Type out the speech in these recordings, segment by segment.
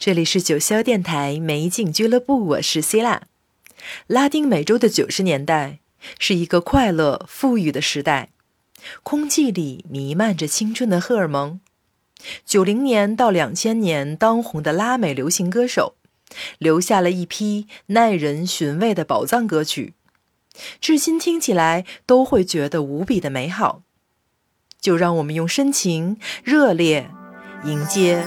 这里是九霄电台美景俱乐部，我是希腊。拉丁美洲的九十年代是一个快乐富裕的时代，空气里弥漫着青春的荷尔蒙。九零年到两千年当红的拉美流行歌手，留下了一批耐人寻味的宝藏歌曲，至今听起来都会觉得无比的美好。就让我们用深情、热烈迎接。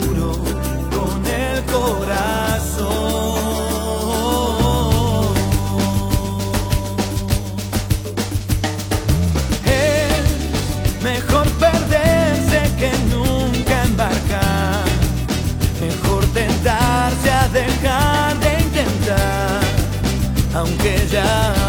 corazón. Es mejor perderse que nunca embarcar. Mejor tentarse a dejar de intentar. Aunque ya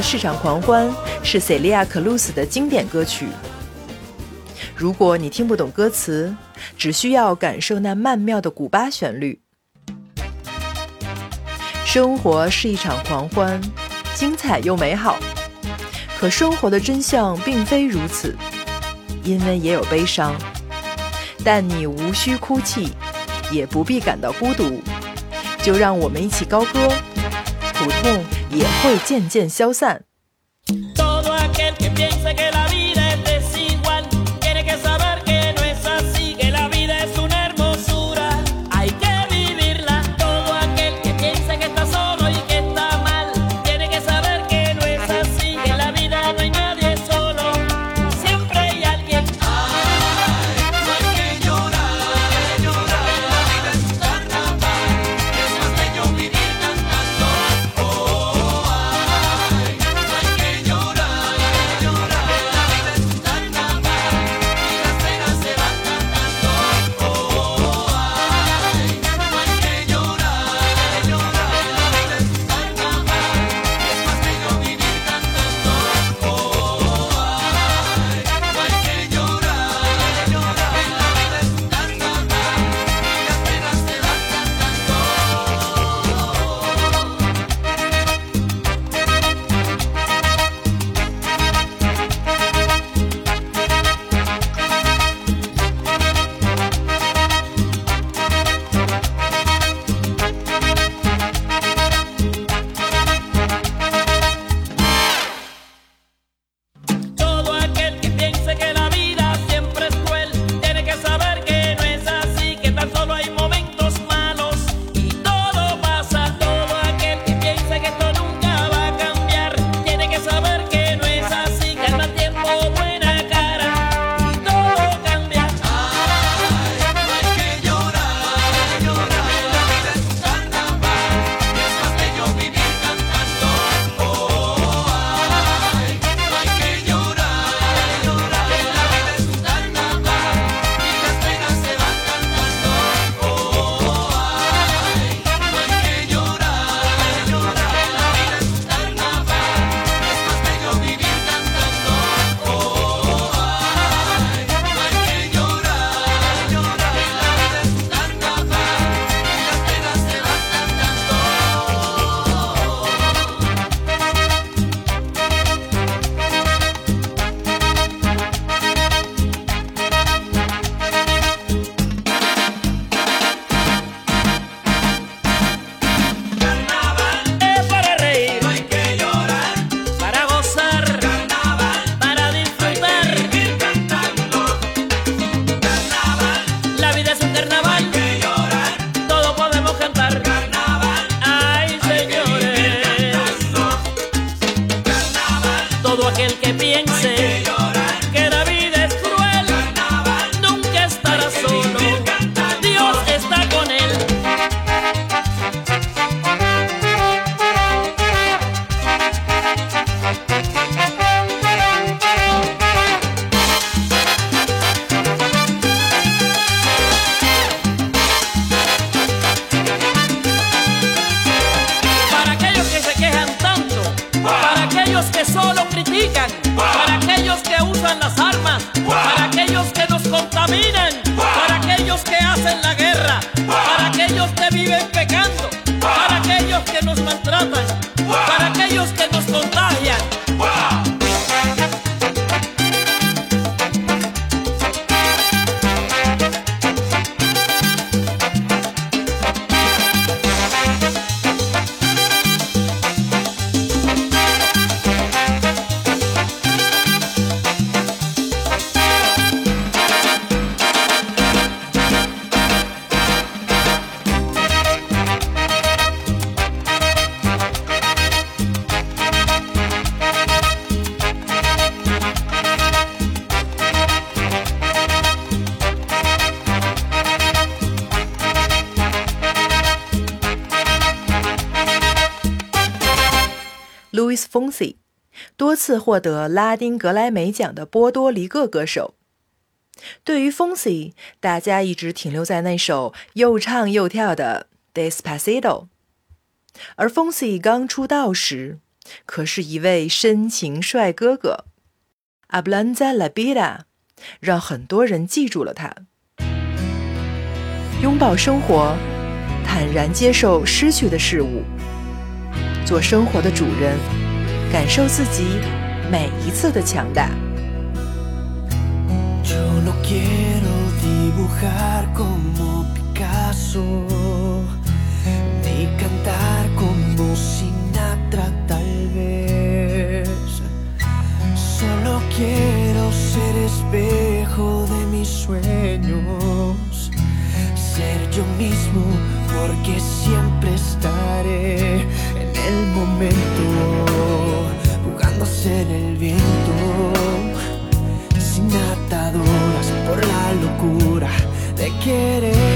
市场狂欢是 Celia c l u s 的经典歌曲。如果你听不懂歌词，只需要感受那曼妙的古巴旋律。生活是一场狂欢，精彩又美好。可生活的真相并非如此，因为也有悲伤。但你无需哭泣，也不必感到孤独，就让我们一起高歌，苦痛。也会渐渐消散。次获得拉丁格莱美奖的波多黎各歌手。对于 Fonsi，大家一直停留在那首又唱又跳的《Despacito》，而 Fonsi 刚出道时，可是一位深情帅哥哥，《Ablanza Labida》让很多人记住了他。拥抱生活，坦然接受失去的事物，做生活的主人。Yo no quiero dibujar como Picasso ni cantar como Sinatra tal vez. Solo quiero ser espejo de mis sueños, ser yo mismo porque siempre estaré en el momento ser el viento sin ataduras por la locura de querer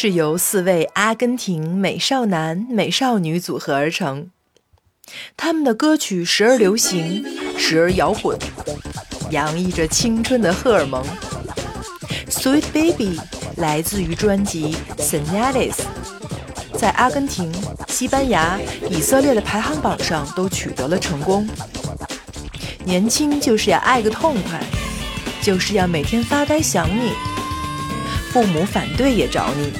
是由四位阿根廷美少男、美少女组合而成。他们的歌曲时而流行，时而摇滚，洋溢着青春的荷尔蒙。Sweet Baby 来自于专辑《Senales》，在阿根廷、西班牙、以色列的排行榜上都取得了成功。年轻就是要爱个痛快，就是要每天发呆想你。父母反对也找你，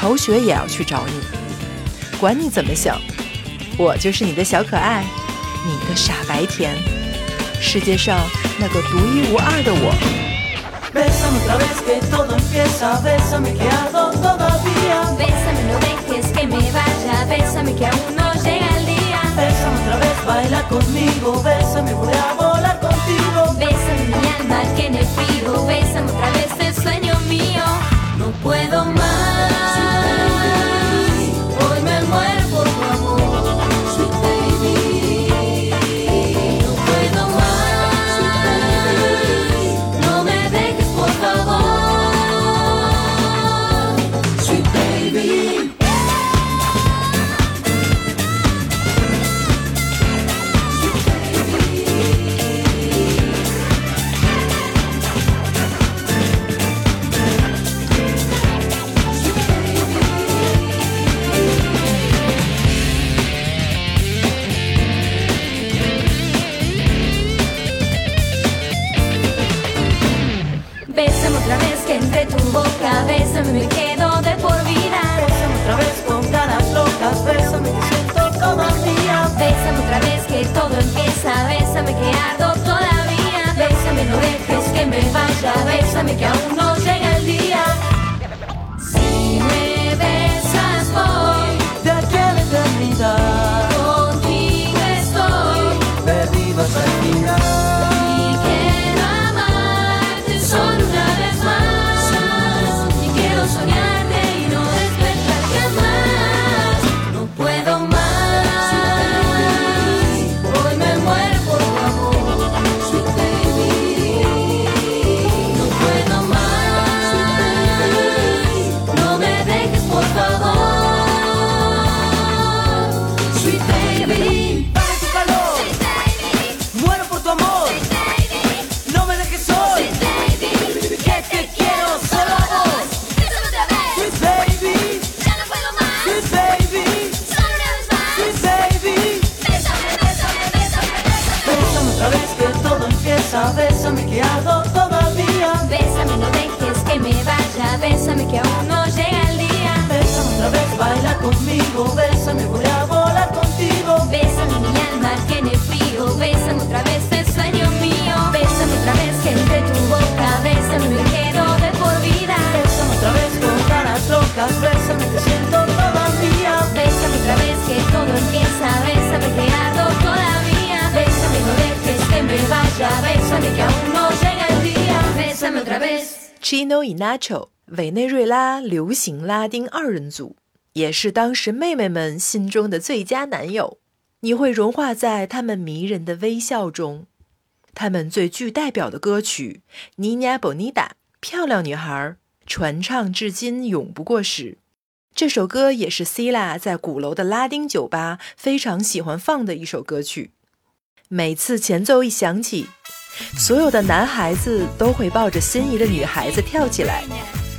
逃学也要去找你，管你怎么想，我就是你的小可爱，你的傻白甜，世界上那个独一无二的我。Bésame otra vez que todo empieza, bésame que ardo todavía. Bésame, no dejes que me vaya, bésame que aún no llega el día. Bésame otra vez, baila conmigo, bésame, voy a volar contigo. Bésame mi alma que en el bésame que aún no llega el día. Bésame otra vez, baila conmigo. Bésame, voy a volar contigo. Bésame mi alma tiene frío, bésame otra vez el sueño mío. Bésame otra vez que entre tu boca, bésame me quedo de por vida. Bésame otra vez con ganas locas. Bésame, te siento todavía. Bésame otra vez que todo empieza, bésame que ardo todavía. Bésame no dejes que me vaya, bésame que aún no llega el día. Bésame otra vez. Chino y Nacho，委内瑞拉流行拉丁二人组，也是当时妹妹们心中的最佳男友。你会融化在他们迷人的微笑中。他们最具代表的歌曲《Niña Bonita》漂亮女孩，传唱至今永不过时。这首歌也是 Cila 在鼓楼的拉丁酒吧非常喜欢放的一首歌曲。每次前奏一响起，所有的男孩子都会抱着心仪的女孩子跳起来，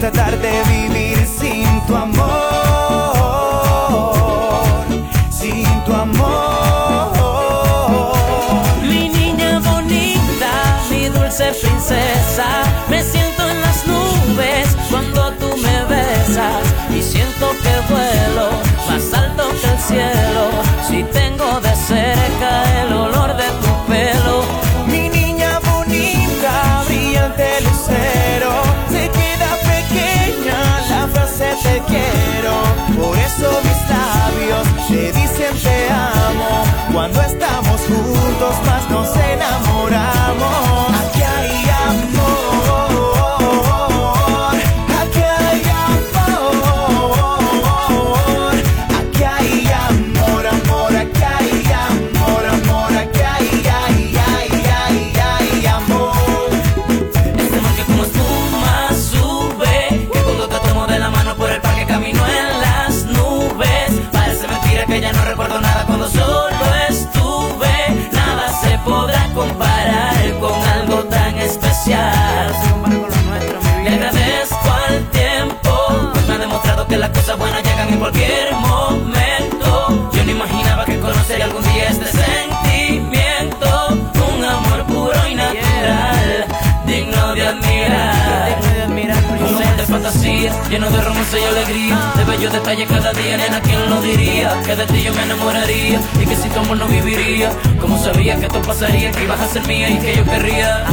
tratar de vivir sin tu amor. Sin tu amor. Mi niña bonita, mi dulce princesa, me siento en las nubes cuando tú me besas y siento que vuelo más alto que el cielo. Juntos lleno de romance y alegría, de bellos detalles cada día, nena, ¿quién lo diría? Que de ti yo me enamoraría y que sin tu amor no viviría. Como sabía que esto pasaría, que ibas a ser mía y que yo querría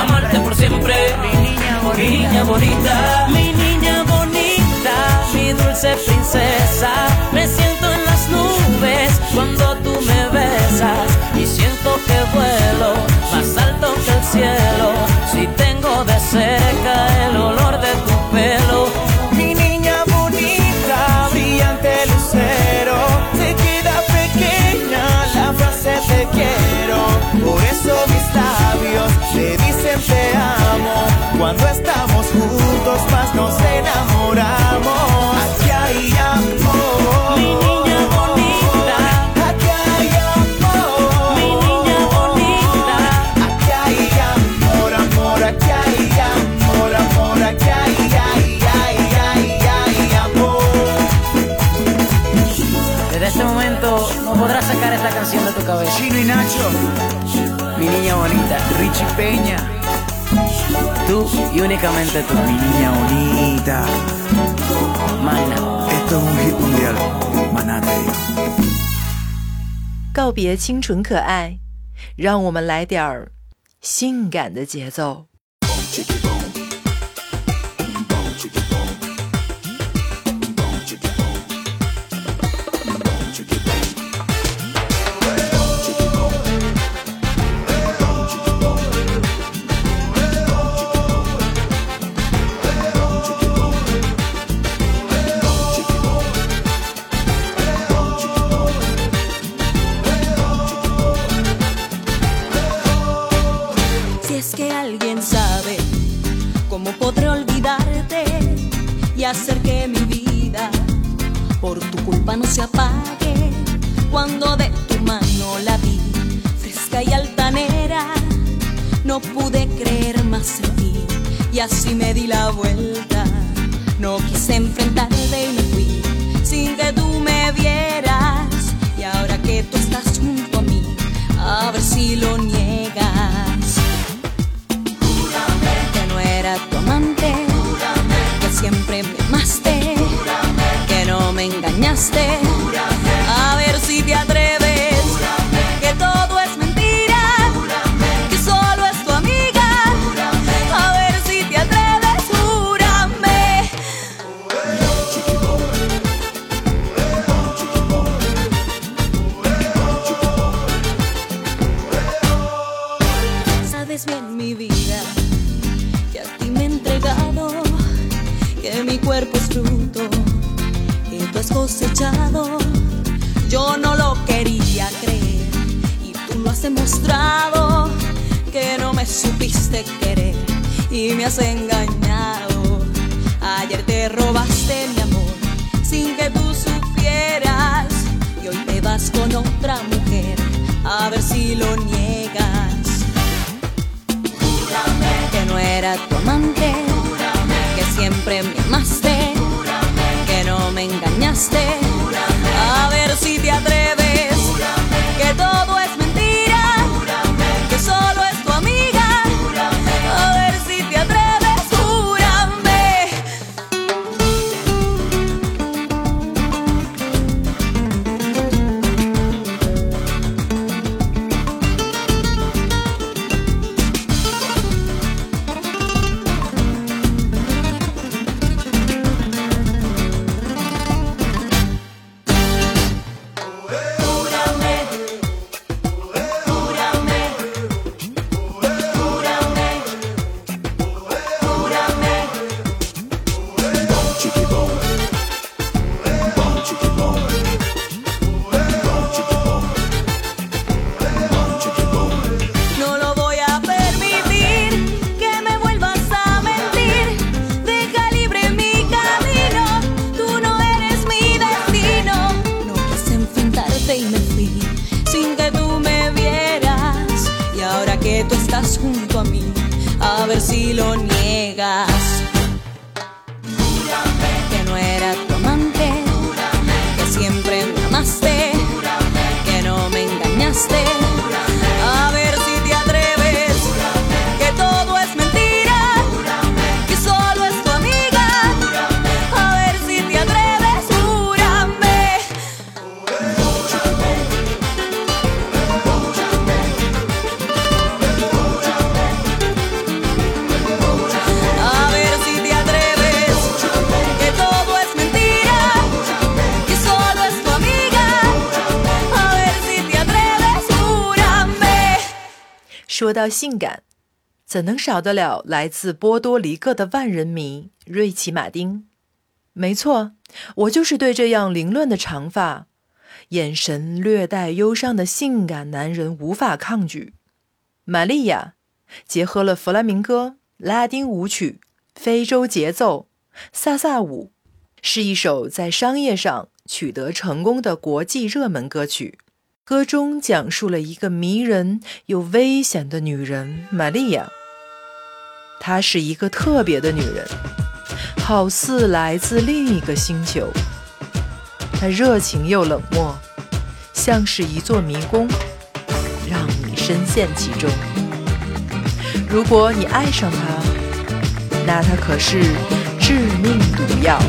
amarte por siempre. Mi niña bonita, mi niña bonita, mi niña bonita, mi dulce princesa. Me siento en las nubes cuando tú me besas y siento que vuelo más alto que el cielo. Si tengo de cerca el olor de tu labios te dicen te amo. Cuando estamos juntos más nos enamoramos. Aquí hay amor. Mi niña bonita, Aquí hay amor. mi niña bonita. Aquí hay amor, amor, aquí hay amor, amor, aquí hay, ay, ay, ay, ay, amor. Desde este momento no podrás sacar esta canción de tu cabeza. Chino y Nacho, bonita, Richie Peña, tú y únicamente tú. mi niña bonita. Magna. Esto es un hit mundial. Manate. 告别清纯可爱，让我们来点儿性感的节奏。sabe cómo podré olvidarte y hacer que mi vida por tu culpa no se apague. Cuando de tu mano la vi fresca y altanera no pude creer más en ti y así me di la vuelta. No quise enfrentarte y me fui sin que tú me vieras. Y ahora que tú estás junto a mí a ver si lo stay me has 说到性感，怎能少得了来自波多黎各的万人迷瑞奇·马丁？没错，我就是对这样凌乱的长发、眼神略带忧伤的性感男人无法抗拒。玛利亚结合了弗拉明戈、拉丁舞曲、非洲节奏、萨萨舞，是一首在商业上取得成功的国际热门歌曲。歌中讲述了一个迷人又危险的女人玛利亚。她是一个特别的女人，好似来自另一个星球。她热情又冷漠，像是一座迷宫，让你深陷其中。如果你爱上她，那她可是致命毒药。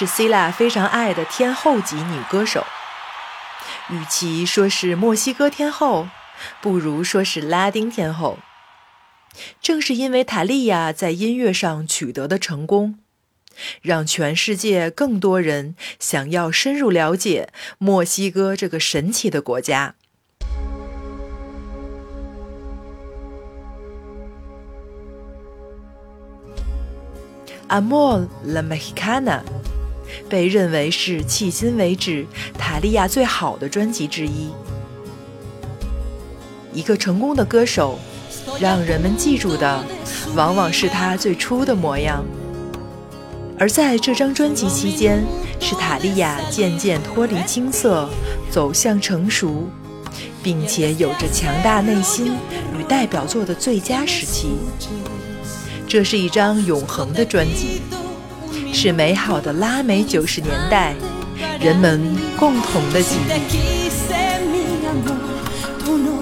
是 c 拉非常爱的天后级女歌手。与其说是墨西哥天后，不如说是拉丁天后。正是因为塔利亚在音乐上取得的成功，让全世界更多人想要深入了解墨西哥这个神奇的国家。《Amor la Mexicana》被认为是迄今为止塔利亚最好的专辑之一。一个成功的歌手，让人们记住的往往是他最初的模样。而在这张专辑期间，是塔利亚渐渐脱离青涩，走向成熟，并且有着强大内心与代表作的最佳时期。这是一张永恒的专辑，是美好的拉美九十年代人们共同的记 te 忆。quise, mi amor, tú no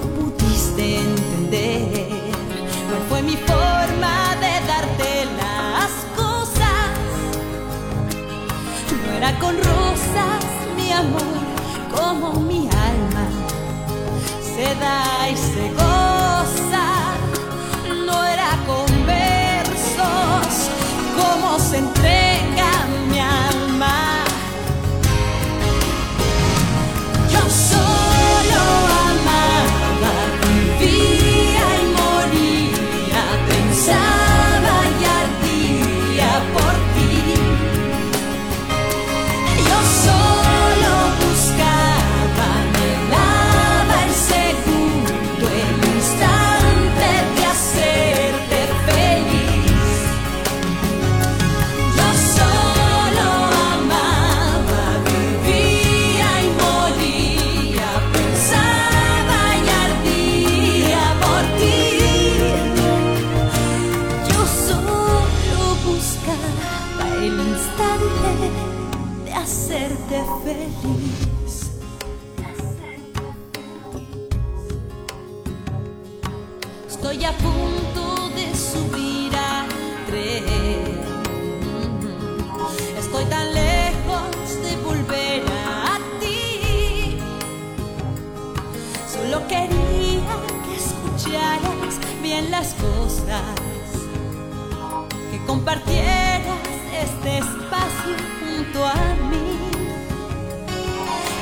que compartieras este espacio junto a mí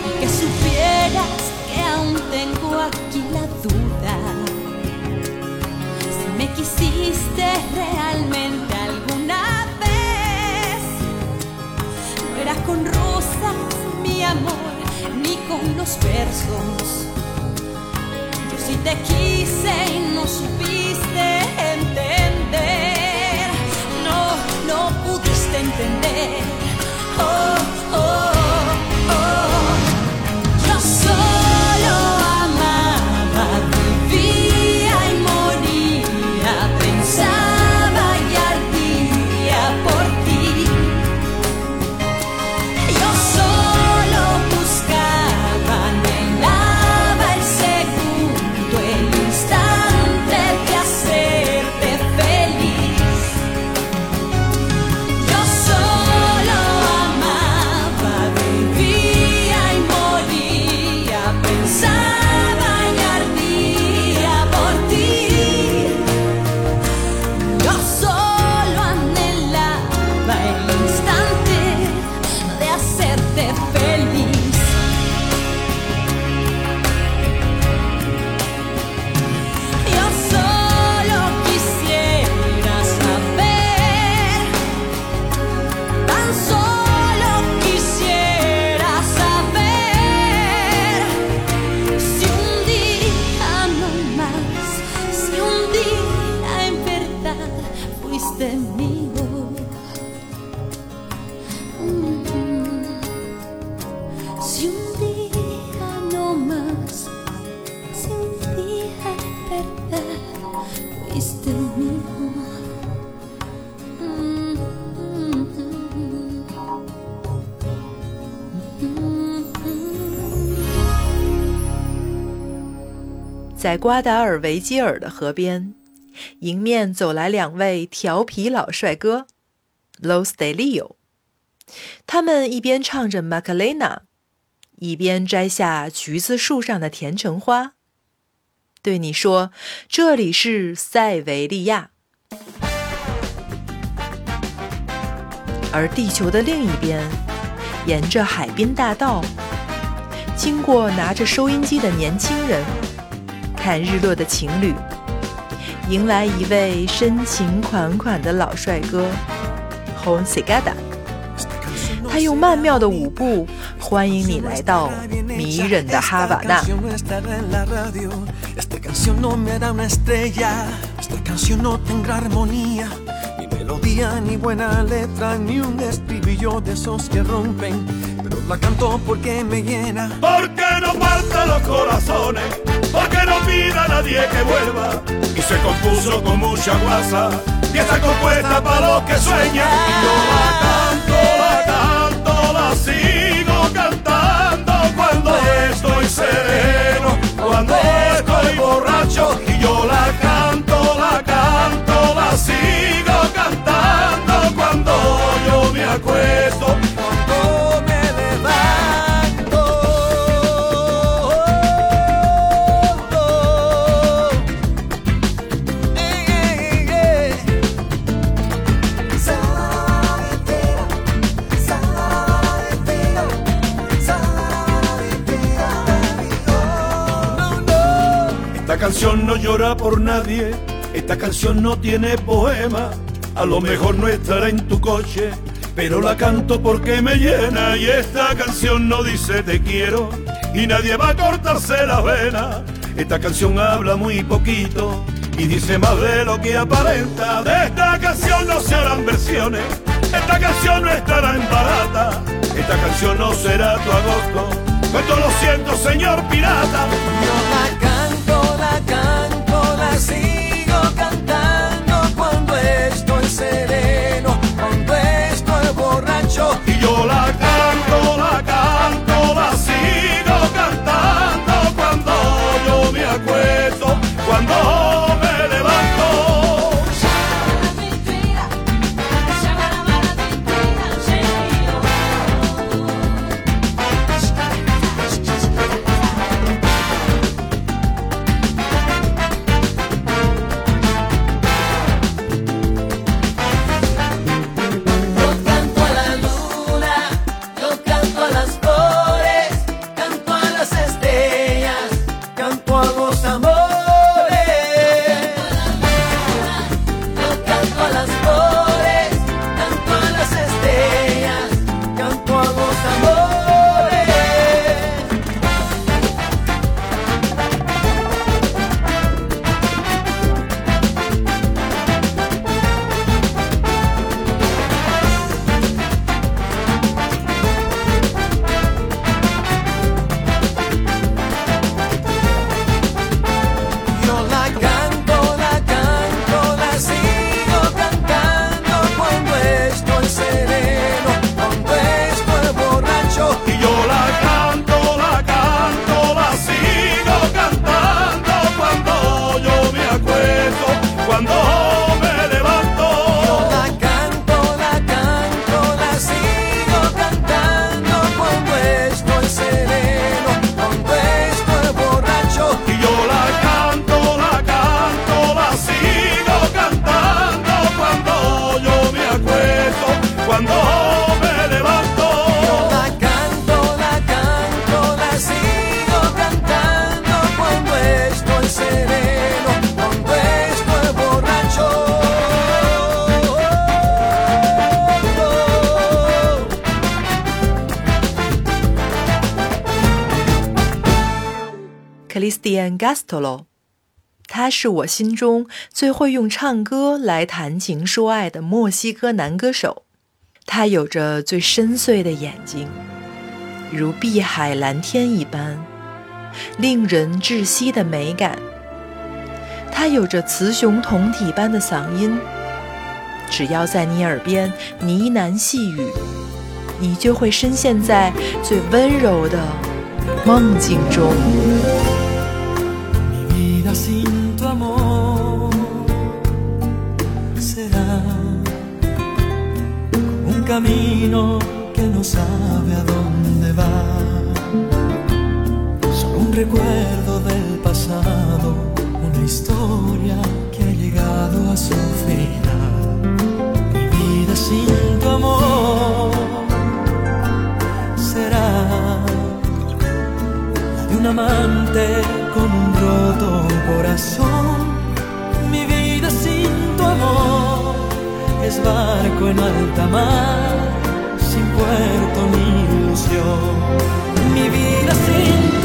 y que supieras que aún tengo aquí la duda si me quisiste realmente alguna vez. No era con rosas, mi amor, ni con los versos. Yo sí te quise y no supiste Oh, 瓜达尔维基尔的河边，迎面走来两位调皮老帅哥，Los de Leo 他们一边唱着玛卡雷娜，一边摘下橘子树上的甜橙花，对你说：“这里是塞维利亚。”而地球的另一边，沿着海滨大道，经过拿着收音机的年轻人，看日落的情侣，迎来一位深情款款的老帅哥 h o n s e g a d a 他用曼妙的舞步欢迎你来到迷人的哈瓦那。La canto porque me llena. Porque no parte los corazones, porque no pida a nadie que vuelva. Y se compuso con mucha guasa, y está compuesta para los que sueñan. No llora por nadie, esta canción no tiene poema. A lo mejor no estará en tu coche, pero la canto porque me llena. Y esta canción no dice te quiero, y nadie va a cortarse la vena. Esta canción habla muy poquito y dice más de lo que aparenta. De esta canción no se harán versiones, esta canción no estará en barata. Esta canción no será tu agosto. Cuento lo siento, señor pirata. Solo 他是我心中最会用唱歌来谈情说爱的墨西哥男歌手。他有着最深邃的眼睛，如碧海蓝天一般，令人窒息的美感。他有着雌雄同体般的嗓音，只要在你耳边呢喃细语，你就会深陷在最温柔的梦境中。Sin tu amor será un camino no sabe a dónde va. Solo un recuerdo del pasado, una historia que ha llegado a su final. Mi vida sin tu amor será de un amante con un roto corazón. Mi vida sin tu amor es barco en alta mar, sin puerto ni ilusión. Mi vida sin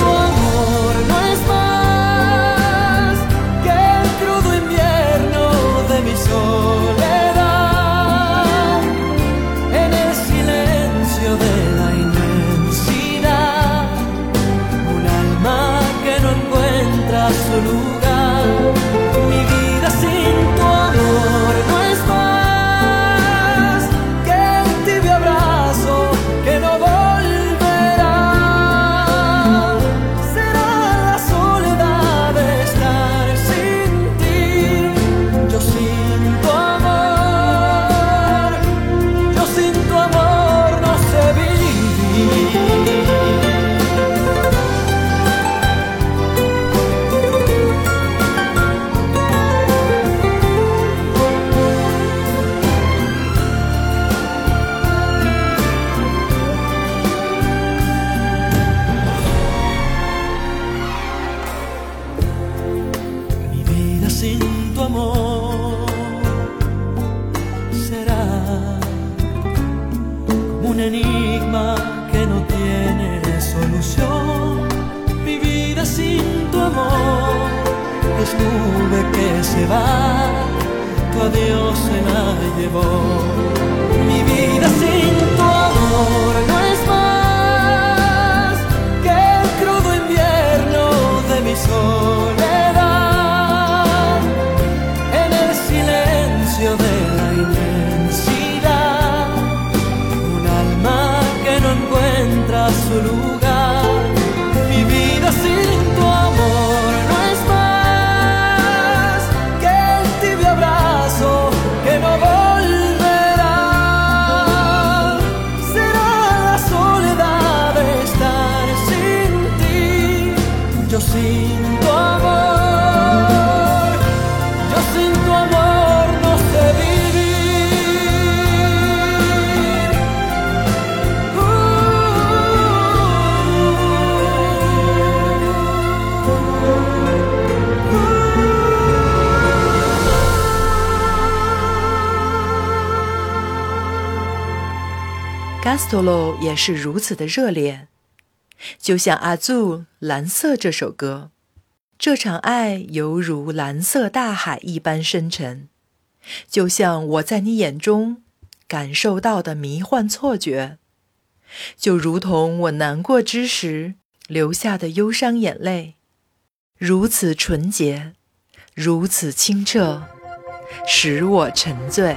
也是如此的热烈，就像阿祖蓝色这首歌，这场爱犹如蓝色大海一般深沉，就像我在你眼中感受到的迷幻错觉，就如同我难过之时流下的忧伤眼泪，如此纯洁，如此清澈，使我沉醉。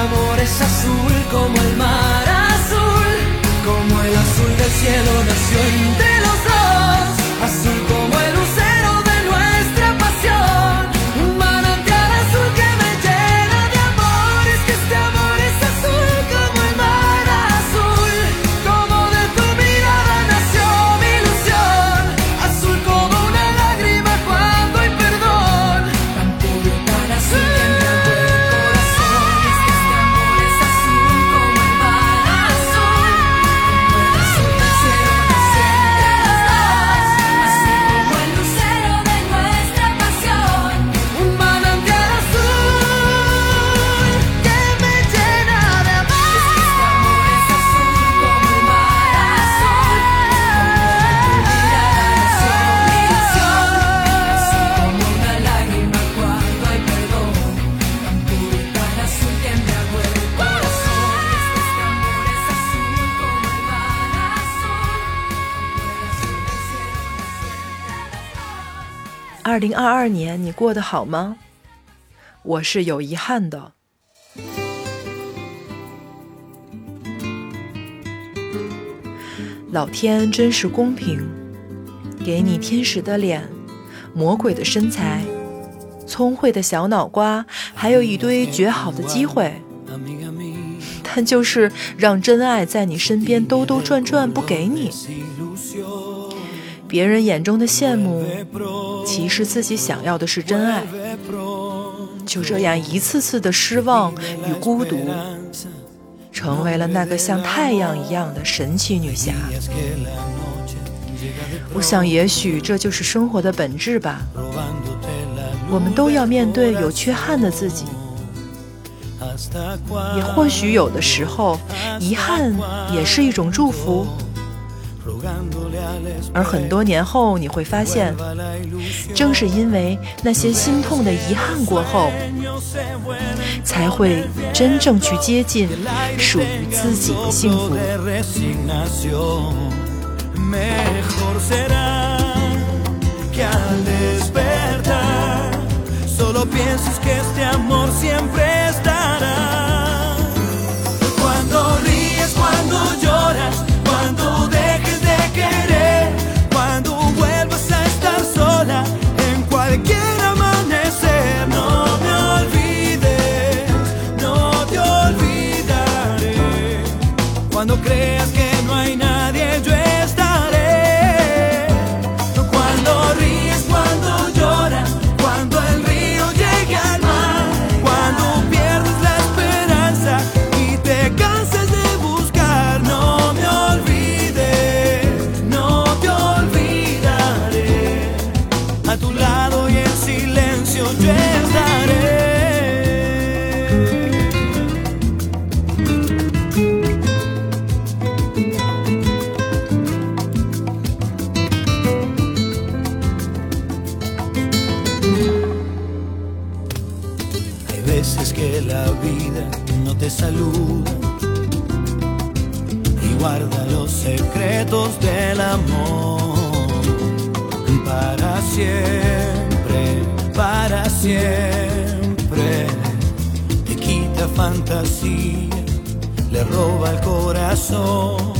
amor es azul como el 二二年你过得好吗？我是有遗憾的。老天真是公平，给你天使的脸，魔鬼的身材，聪慧的小脑瓜，还有一堆绝好的机会，但就是让真爱在你身边兜兜转转不给你。别人眼中的羡慕，其实自己想要的是真爱。就这样一次次的失望与孤独，成为了那个像太阳一样的神奇女侠。我想，也许这就是生活的本质吧。我们都要面对有缺憾的自己，也或许有的时候，遗憾也是一种祝福。而很多年后，你会发现，正是因为那些心痛的遗憾过后，才会真正去接近属于自己的幸福。Siempre. Te quita fantasía, le roba el corazón.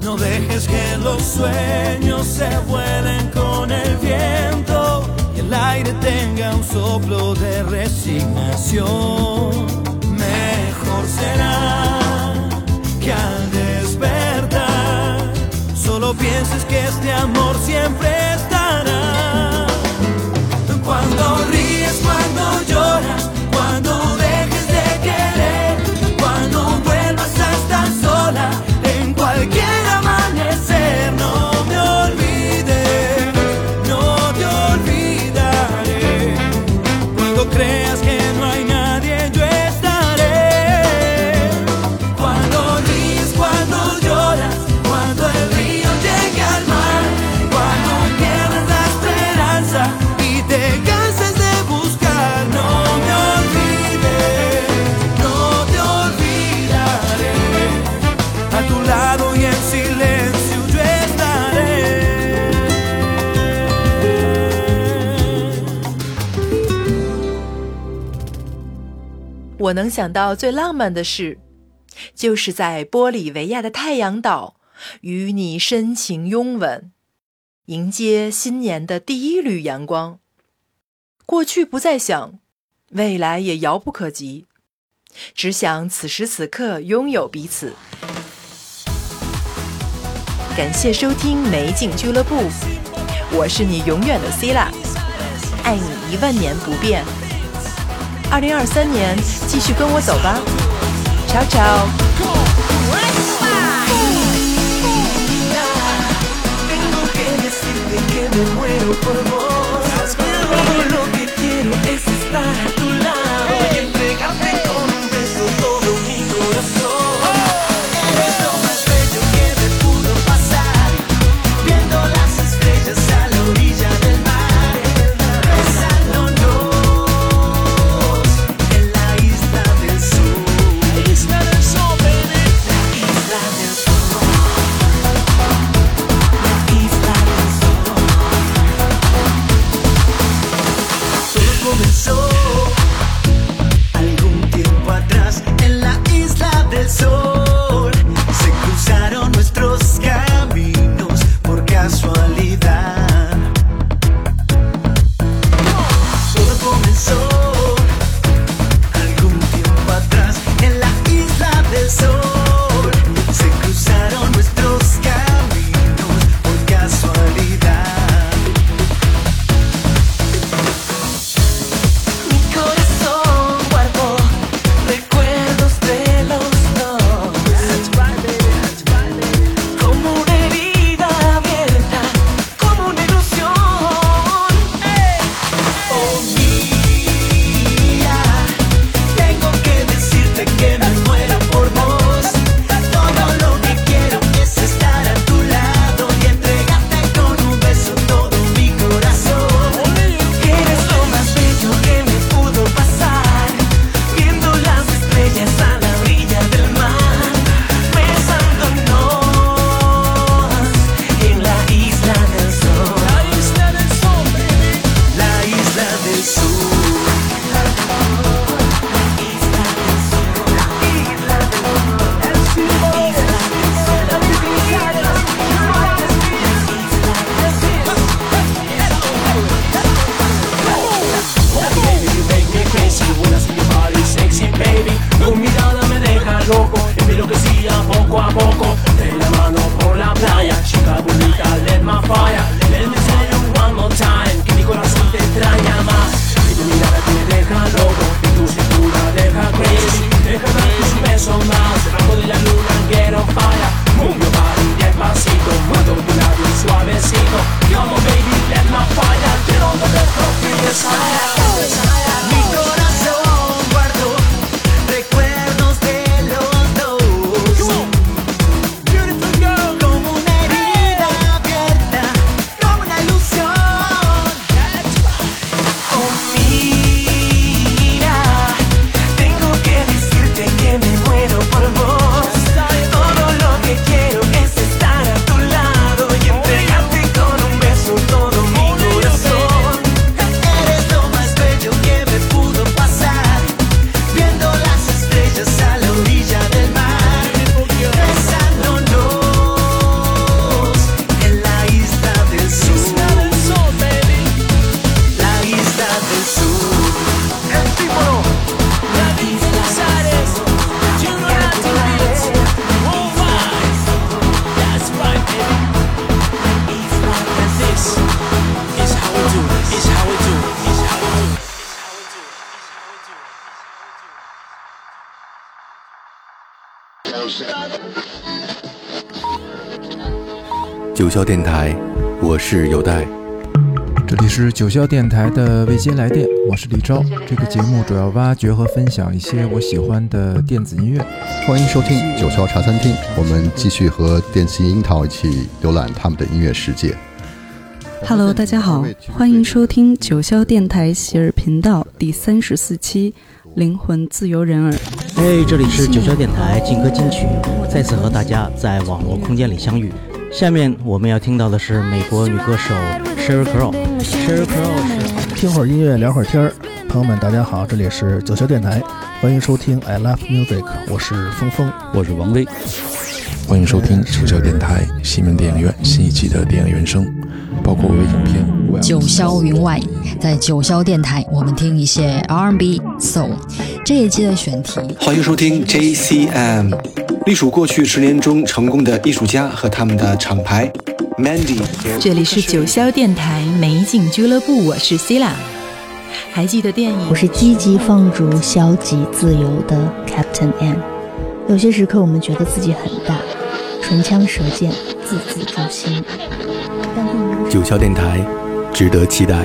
No dejes que los sueños se vuelen con el viento y el aire tenga un soplo de resignación. Mejor será que al despertar solo pienses que este amor siempre estará. Cuando es cuando llora. 我能想到最浪漫的事，就是在玻利维亚的太阳岛与你深情拥吻，迎接新年的第一缕阳光。过去不再想，未来也遥不可及，只想此时此刻拥有彼此。感谢收听美景俱乐部，我是你永远的 C 啦，爱你一万年不变。二零二三年，继续跟我走吧，ciao ciao。九霄电台，我是有代。这里是九霄电台的未接来电，我是李昭。这个节目主要挖掘和分享一些我喜欢的电子音乐。欢迎收听九霄茶餐厅，我们继续和电信樱桃一起浏览他们的音乐世界。Hello，大家好，欢迎收听九霄电台喜儿频道第三十四期《灵魂自由人儿》。哎，这里是九霄电台劲歌金曲，再次和大家在网络空间里相遇。下面我们要听到的是美国女歌手 Sheryl Crow。Sheryl Crow 是听会儿音乐，聊会儿天儿。朋友们，大家好，这里是九霄电台，欢迎收听 I Love Music，我是峰峰，我是王威。欢迎收听九霄电台西门电影院新一期的电影原声，包括微影片。九霄云外，在九霄电台，我们听一些 R&B、Soul。这一期的选题，欢迎收听 JCM，隶属过去十年中成功的艺术家和他们的厂牌 Mandy。这里是九霄电台美景俱乐部，我是 Sila。还记得电影？我是积极放逐、消极自由的 Captain M。有些时刻，我们觉得自己很大，唇枪舌剑，字字诛心。九霄电台，值得期待。